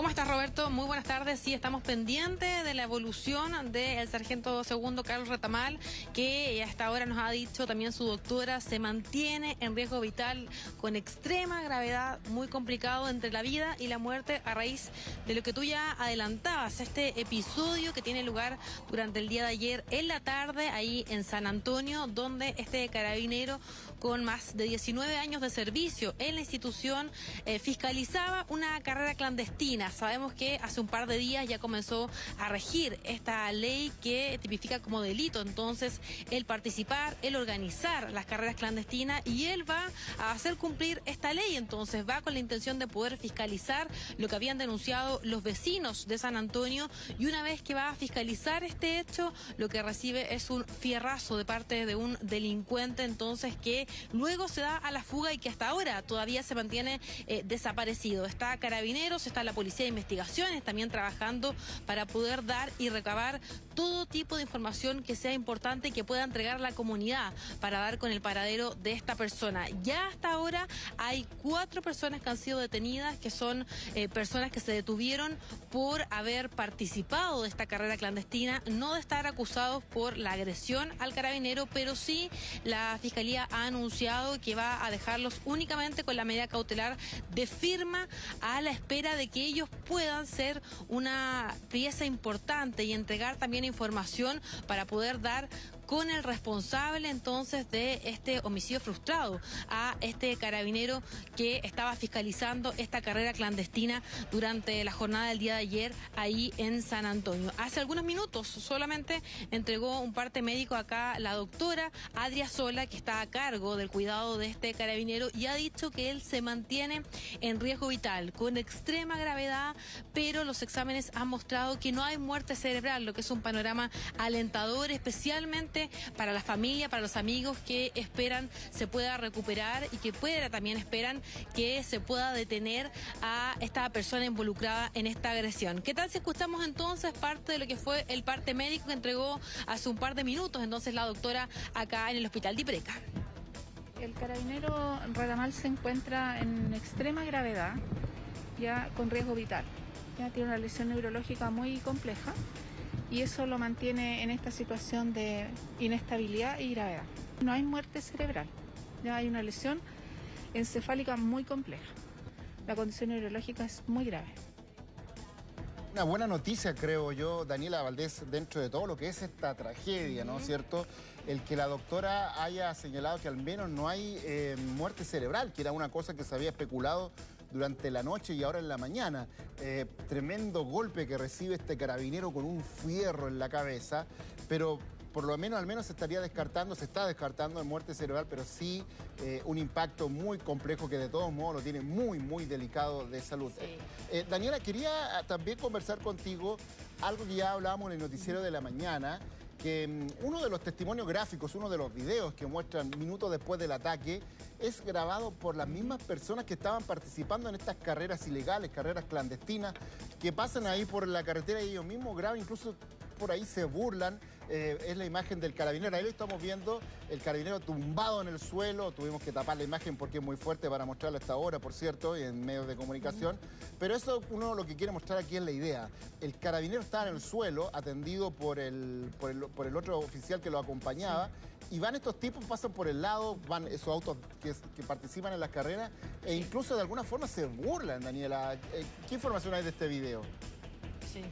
¿Cómo estás, Roberto? Muy buenas tardes. Sí, estamos pendientes de la evolución del sargento segundo Carlos Retamal, que hasta ahora nos ha dicho también su doctora, se mantiene en riesgo vital con extrema gravedad, muy complicado entre la vida y la muerte a raíz de lo que tú ya adelantabas, este episodio que tiene lugar durante el día de ayer en la tarde, ahí en San Antonio, donde este carabinero con más de 19 años de servicio en la institución eh, fiscalizaba una carrera clandestina Sabemos que hace un par de días ya comenzó a regir esta ley que tipifica como delito. Entonces, el participar, el organizar las carreras clandestinas y él va a hacer cumplir esta ley. Entonces, va con la intención de poder fiscalizar lo que habían denunciado los vecinos de San Antonio y una vez que va a fiscalizar este hecho, lo que recibe es un fierrazo de parte de un delincuente, entonces que luego se da a la fuga y que hasta ahora todavía se mantiene eh, desaparecido. Está Carabineros, está la policía de Investigaciones también trabajando para poder dar y recabar todo tipo de información que sea importante y que pueda entregar la comunidad para dar con el paradero de esta persona. Ya hasta ahora hay cuatro personas que han sido detenidas, que son eh, personas que se detuvieron por haber participado de esta carrera clandestina, no de estar acusados por la agresión al carabinero, pero sí la Fiscalía ha anunciado que va a dejarlos únicamente con la medida cautelar de firma a la espera de que ellos puedan ser una pieza importante y entregar también información para poder dar con el responsable entonces de este homicidio frustrado, a este carabinero que estaba fiscalizando esta carrera clandestina durante la jornada del día de ayer ahí en San Antonio. Hace algunos minutos solamente entregó un parte médico acá la doctora Adria Sola, que está a cargo del cuidado de este carabinero y ha dicho que él se mantiene en riesgo vital con extrema gravedad, pero los exámenes han mostrado que no hay muerte cerebral, lo que es un panorama alentador, especialmente para la familia, para los amigos que esperan se pueda recuperar y que pueda también esperan que se pueda detener a esta persona involucrada en esta agresión. ¿Qué tal si escuchamos entonces parte de lo que fue el parte médico que entregó hace un par de minutos entonces la doctora acá en el hospital de? El carabinero Radamal se encuentra en extrema gravedad, ya con riesgo vital. Ya tiene una lesión neurológica muy compleja y eso lo mantiene en esta situación de inestabilidad y gravedad. No hay muerte cerebral, ya hay una lesión encefálica muy compleja. La condición neurológica es muy grave. Una buena noticia, creo yo, Daniela Valdés, dentro de todo lo que es esta tragedia, ¿no es cierto? El que la doctora haya señalado que al menos no hay eh, muerte cerebral, que era una cosa que se había especulado durante la noche y ahora en la mañana. Eh, tremendo golpe que recibe este carabinero con un fierro en la cabeza, pero por lo menos al menos se estaría descartando, se está descartando de muerte cerebral, pero sí eh, un impacto muy complejo que de todos modos lo tiene muy, muy delicado de salud. Eh, Daniela, quería ah, también conversar contigo algo que ya hablábamos en el noticiero de la mañana, que mm, uno de los testimonios gráficos, uno de los videos que muestran minutos después del ataque, es grabado por las mismas personas que estaban participando en estas carreras ilegales, carreras clandestinas, que pasan ahí por la carretera y ellos mismos graban, incluso por ahí se burlan. Eh, es la imagen del carabinero. Ahí lo estamos viendo, el carabinero tumbado en el suelo. Tuvimos que tapar la imagen porque es muy fuerte para mostrarla a esta hora, por cierto, en medios de comunicación. Pero eso uno lo que quiere mostrar aquí es la idea. El carabinero estaba en el suelo, atendido por el, por el, otro oficial que lo acompañaba. Y van estos tipos, pasan por el lado, van esos autos que, que, participan en las carreras e incluso de alguna forma se burlan, Daniela. Eh, ¿Qué información hay de este video? Sí.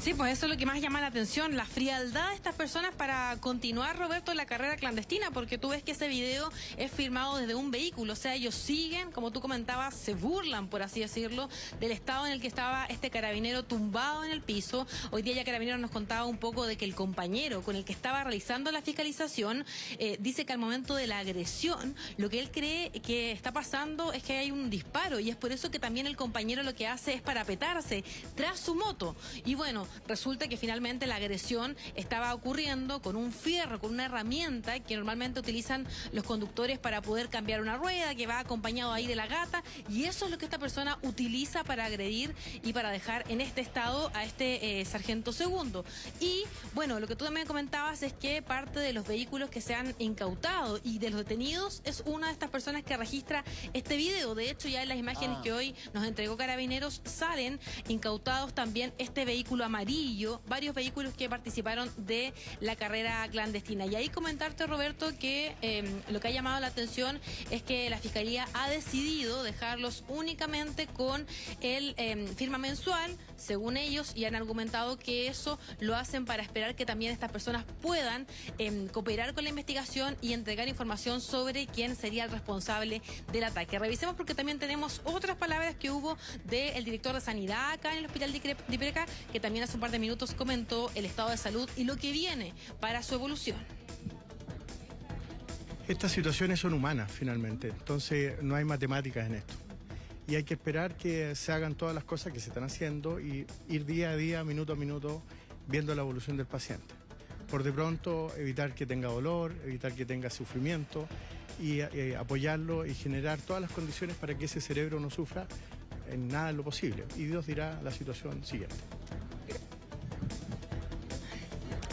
Sí, pues eso es lo que más llama la atención, la frialdad de estas personas para continuar, Roberto, la carrera clandestina, porque tú ves que ese video es firmado desde un vehículo, o sea, ellos siguen, como tú comentabas, se burlan, por así decirlo, del estado en el que estaba este carabinero tumbado en el piso. Hoy día ya Carabinero nos contaba un poco de que el compañero con el que estaba realizando la fiscalización eh, dice que al momento de la agresión, lo que él cree que está pasando es que hay un disparo y es por eso que también el compañero lo que hace es parapetarse tras su moto. Y bueno, resulta que finalmente la agresión estaba ocurriendo con un fierro, con una herramienta que normalmente utilizan los conductores para poder cambiar una rueda, que va acompañado ahí de la gata, y eso es lo que esta persona utiliza para agredir y para dejar en este estado a este eh, sargento segundo. Y bueno, lo que tú también comentabas es que parte de los vehículos que se han incautado y de los detenidos es una de estas personas que registra este video. De hecho, ya en las imágenes ah. que hoy nos entregó Carabineros salen incautados también este vehículo amarillo, varios vehículos que participaron de la carrera clandestina. Y ahí comentarte, Roberto, que em, lo que ha llamado la atención es que la Fiscalía ha decidido dejarlos únicamente con el em, firma mensual, según ellos, y han argumentado que eso lo hacen para esperar que también estas personas puedan em, cooperar con la investigación y entregar información sobre quién sería el responsable del ataque. Revisemos porque también tenemos otras palabras que hubo del director de Sanidad acá en el Hospital de Ipreca, que también un par de minutos comentó el estado de salud y lo que viene para su evolución. Estas situaciones son humanas finalmente, entonces no hay matemáticas en esto. Y hay que esperar que se hagan todas las cosas que se están haciendo y ir día a día, minuto a minuto, viendo la evolución del paciente. Por de pronto, evitar que tenga dolor, evitar que tenga sufrimiento y eh, apoyarlo y generar todas las condiciones para que ese cerebro no sufra en nada en lo posible. Y Dios dirá la situación siguiente.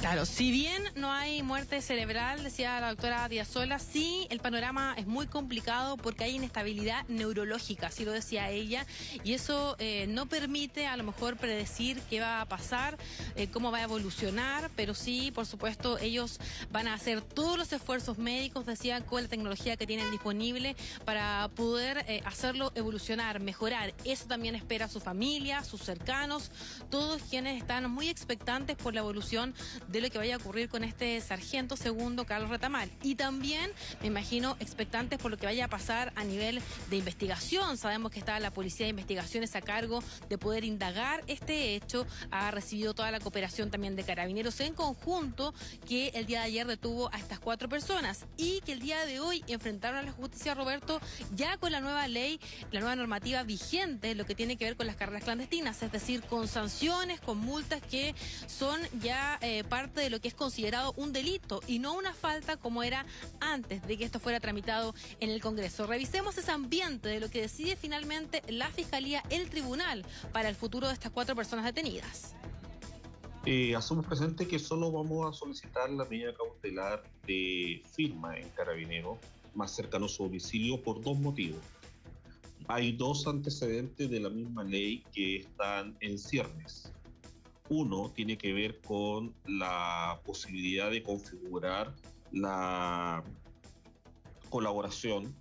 Claro, si bien no hay muerte cerebral, decía la doctora Diazola, sí el panorama es muy complicado porque hay inestabilidad neurológica, así lo decía ella, y eso eh, no permite a lo mejor predecir qué va a pasar, eh, cómo va a evolucionar, pero sí, por supuesto, ellos van a hacer todos los esfuerzos médicos, decía, con la tecnología que tienen disponible para poder eh, hacerlo evolucionar, mejorar. Eso también espera su familia, sus cercanos, todos quienes están muy expectantes por la evolución de lo que vaya a ocurrir con este sargento segundo Carlos Retamal. Y también, me imagino, expectantes por lo que vaya a pasar a nivel de investigación. Sabemos que está la Policía de Investigaciones a cargo de poder indagar este hecho. Ha recibido toda la cooperación también de carabineros en conjunto que el día de ayer detuvo a estas cuatro personas y que el día de hoy enfrentaron a la justicia, Roberto, ya con la nueva ley, la nueva normativa vigente, lo que tiene que ver con las carreras clandestinas, es decir, con sanciones, con multas que son ya eh, parte de lo que es considerado un delito y no una falta como era antes de que esto fuera tramitado en el Congreso. Revisemos ese ambiente de lo que decide finalmente la Fiscalía, el Tribunal, para el futuro de estas cuatro personas detenidas. Eh, hacemos presente que solo vamos a solicitar la medida cautelar de firma en Carabinero más cercano a su domicilio por dos motivos. Hay dos antecedentes de la misma ley que están en ciernes. Uno tiene que ver con la posibilidad de configurar la colaboración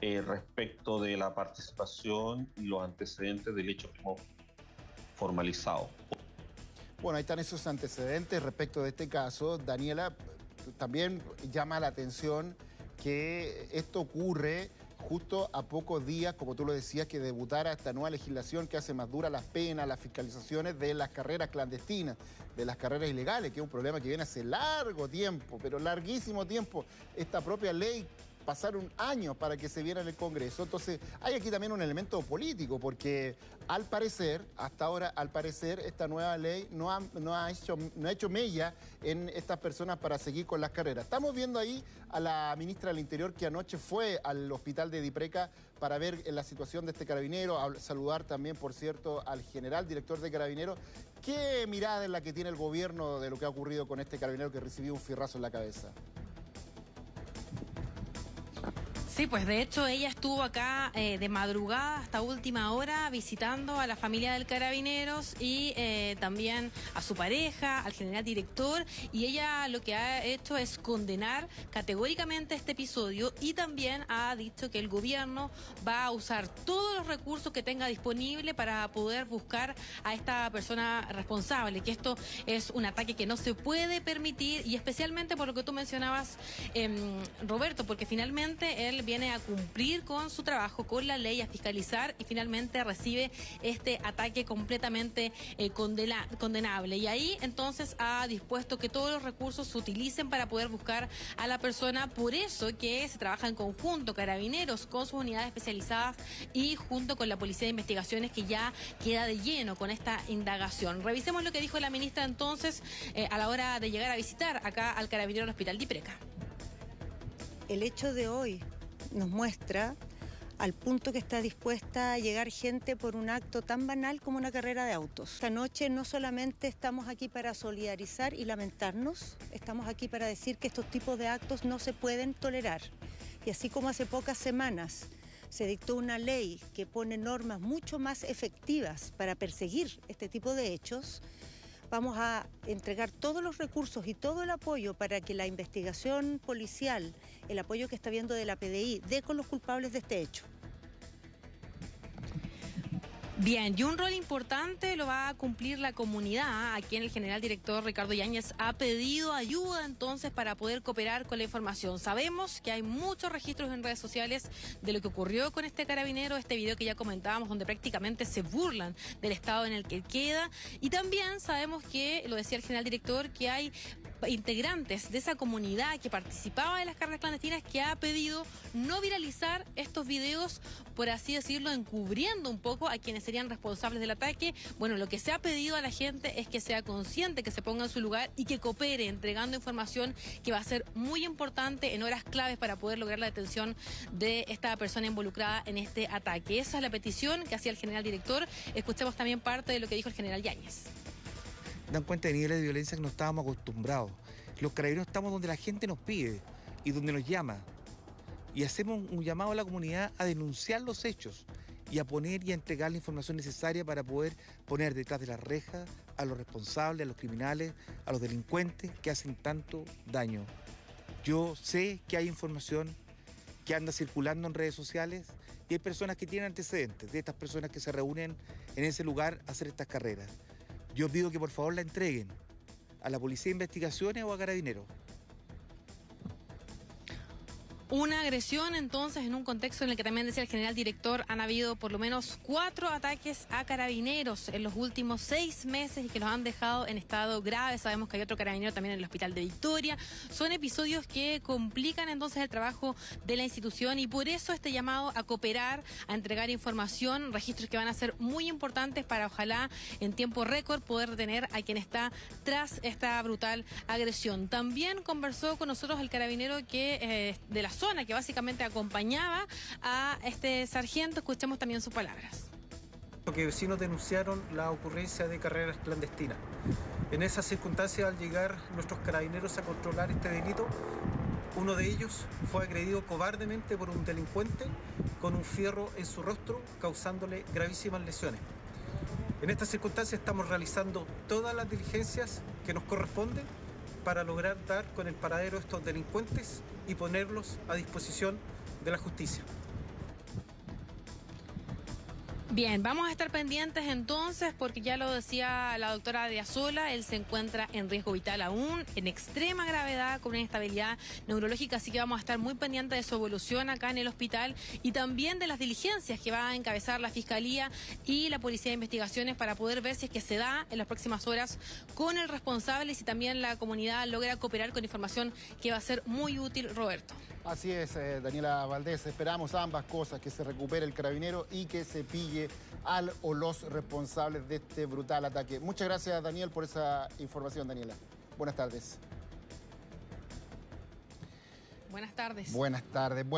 eh, respecto de la participación y los antecedentes del hecho que hemos formalizado. Bueno, ahí están esos antecedentes respecto de este caso. Daniela, también llama la atención que esto ocurre justo a pocos días, como tú lo decías, que debutara esta nueva legislación que hace más duras las penas, las fiscalizaciones de las carreras clandestinas, de las carreras ilegales, que es un problema que viene hace largo tiempo, pero larguísimo tiempo. Esta propia ley pasaron años para que se viera en el Congreso. Entonces, hay aquí también un elemento político, porque al parecer, hasta ahora, al parecer, esta nueva ley no ha, no ha, hecho, no ha hecho mella en estas personas para seguir con las carreras. Estamos viendo ahí a la ministra del Interior que anoche fue al hospital de Dipreca para ver la situación de este carabinero, saludar también, por cierto, al general director de carabineros. ¿Qué mirada es la que tiene el gobierno de lo que ha ocurrido con este carabinero que recibió un firrazo en la cabeza? Sí, pues de hecho ella estuvo acá eh, de madrugada hasta última hora visitando a la familia del Carabineros y eh, también a su pareja, al general director, y ella lo que ha hecho es condenar categóricamente este episodio y también ha dicho que el gobierno va a usar todos los recursos que tenga disponible para poder buscar a esta persona responsable, que esto es un ataque que no se puede permitir y especialmente por lo que tú mencionabas, em, Roberto, porque finalmente él viene a cumplir con su trabajo, con la ley, a fiscalizar y finalmente recibe este ataque completamente eh, condenable. Y ahí entonces ha dispuesto que todos los recursos se utilicen para poder buscar a la persona. Por eso que se trabaja en conjunto, carabineros con sus unidades especializadas y junto con la Policía de Investigaciones que ya queda de lleno con esta indagación. Revisemos lo que dijo la ministra entonces eh, a la hora de llegar a visitar acá al carabinero del Hospital Dipreca. El hecho de hoy nos muestra al punto que está dispuesta a llegar gente por un acto tan banal como una carrera de autos. Esta noche no solamente estamos aquí para solidarizar y lamentarnos, estamos aquí para decir que estos tipos de actos no se pueden tolerar. Y así como hace pocas semanas se dictó una ley que pone normas mucho más efectivas para perseguir este tipo de hechos, vamos a entregar todos los recursos y todo el apoyo para que la investigación policial, el apoyo que está viendo de la PDI, dé con los culpables de este hecho. Bien, y un rol importante lo va a cumplir la comunidad. Aquí en el general director Ricardo Yáñez ha pedido ayuda entonces para poder cooperar con la información. Sabemos que hay muchos registros en redes sociales de lo que ocurrió con este carabinero, este video que ya comentábamos, donde prácticamente se burlan del estado en el que queda. Y también sabemos que, lo decía el general director, que hay integrantes de esa comunidad que participaba de las carreras clandestinas que ha pedido no viralizar estos videos, por así decirlo, encubriendo un poco a quienes serían responsables del ataque. Bueno, lo que se ha pedido a la gente es que sea consciente, que se ponga en su lugar y que coopere entregando información que va a ser muy importante en horas claves para poder lograr la detención de esta persona involucrada en este ataque. Esa es la petición que hacía el general director. Escuchemos también parte de lo que dijo el general Yáñez dan cuenta de niveles de violencia que no estábamos acostumbrados. Los carabineros estamos donde la gente nos pide y donde nos llama. Y hacemos un llamado a la comunidad a denunciar los hechos y a poner y a entregar la información necesaria para poder poner detrás de las rejas a los responsables, a los criminales, a los delincuentes que hacen tanto daño. Yo sé que hay información que anda circulando en redes sociales y hay personas que tienen antecedentes de estas personas que se reúnen en ese lugar a hacer estas carreras. Yo pido que por favor la entreguen a la Policía de Investigaciones o a Carabineros. Una agresión entonces en un contexto en el que también decía el general director han habido por lo menos cuatro ataques a carabineros en los últimos seis meses y que los han dejado en estado grave. Sabemos que hay otro carabinero también en el hospital de Victoria. Son episodios que complican entonces el trabajo de la institución y por eso este llamado a cooperar, a entregar información, registros que van a ser muy importantes para ojalá en tiempo récord poder detener a quien está tras esta brutal agresión. También conversó con nosotros el carabinero que eh, de la zona que básicamente acompañaba a este sargento. Escuchemos también sus palabras. Que vecinos denunciaron la ocurrencia de carreras clandestinas. En esa circunstancia, al llegar nuestros carabineros a controlar este delito, uno de ellos fue agredido cobardemente por un delincuente con un fierro en su rostro, causándole gravísimas lesiones. En esta circunstancia estamos realizando todas las diligencias que nos corresponden para lograr dar con el paradero de estos delincuentes y ponerlos a disposición de la justicia. Bien, vamos a estar pendientes entonces porque ya lo decía la doctora Diazola, él se encuentra en riesgo vital aún, en extrema gravedad, con una inestabilidad neurológica, así que vamos a estar muy pendientes de su evolución acá en el hospital y también de las diligencias que va a encabezar la Fiscalía y la Policía de Investigaciones para poder ver si es que se da en las próximas horas con el responsable y si también la comunidad logra cooperar con información que va a ser muy útil, Roberto. Así es, eh, Daniela Valdés, esperamos ambas cosas, que se recupere el carabinero y que se pille al o los responsables de este brutal ataque. Muchas gracias, Daniel, por esa información, Daniela. Buenas tardes. Buenas tardes. Buenas tardes.